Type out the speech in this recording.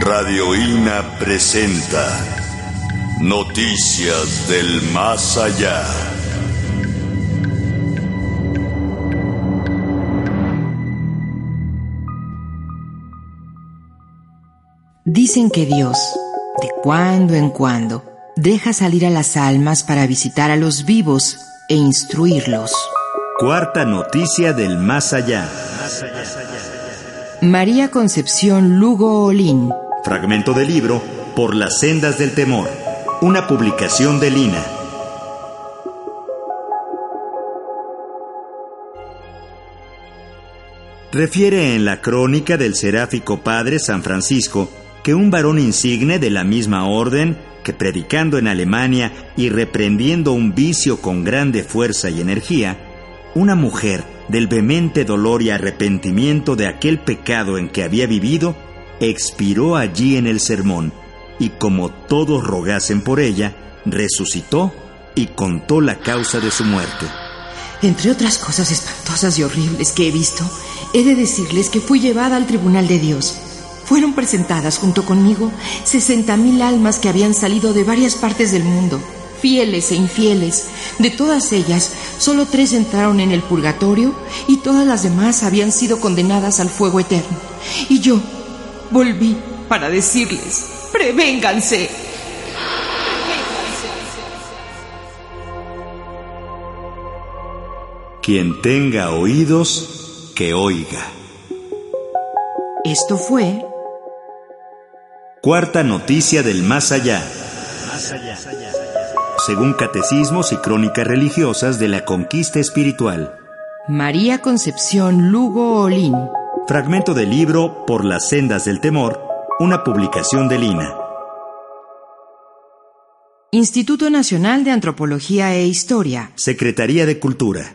Radio INA presenta Noticias del Más Allá. Dicen que Dios, de cuando en cuando, deja salir a las almas para visitar a los vivos e instruirlos. Cuarta noticia del Más Allá. María Concepción Lugo Olín. Fragmento del libro Por las sendas del temor. Una publicación de Lina. Refiere en la crónica del seráfico padre San Francisco que un varón insigne de la misma orden, que predicando en Alemania y reprendiendo un vicio con grande fuerza y energía, una mujer del vehemente dolor y arrepentimiento de aquel pecado en que había vivido, expiró allí en el sermón, y como todos rogasen por ella, resucitó y contó la causa de su muerte. Entre otras cosas espantosas y horribles que he visto, he de decirles que fui llevada al tribunal de Dios. Fueron presentadas junto conmigo sesenta mil almas que habían salido de varias partes del mundo fieles e infieles. De todas ellas, solo tres entraron en el purgatorio y todas las demás habían sido condenadas al fuego eterno. Y yo volví para decirles, prevénganse. Quien tenga oídos, que oiga. Esto fue... Cuarta noticia del más allá. Más allá según catecismos y crónicas religiosas de la conquista espiritual. María Concepción Lugo Olín. Fragmento del libro Por las sendas del temor, una publicación de Lina. Instituto Nacional de Antropología e Historia. Secretaría de Cultura.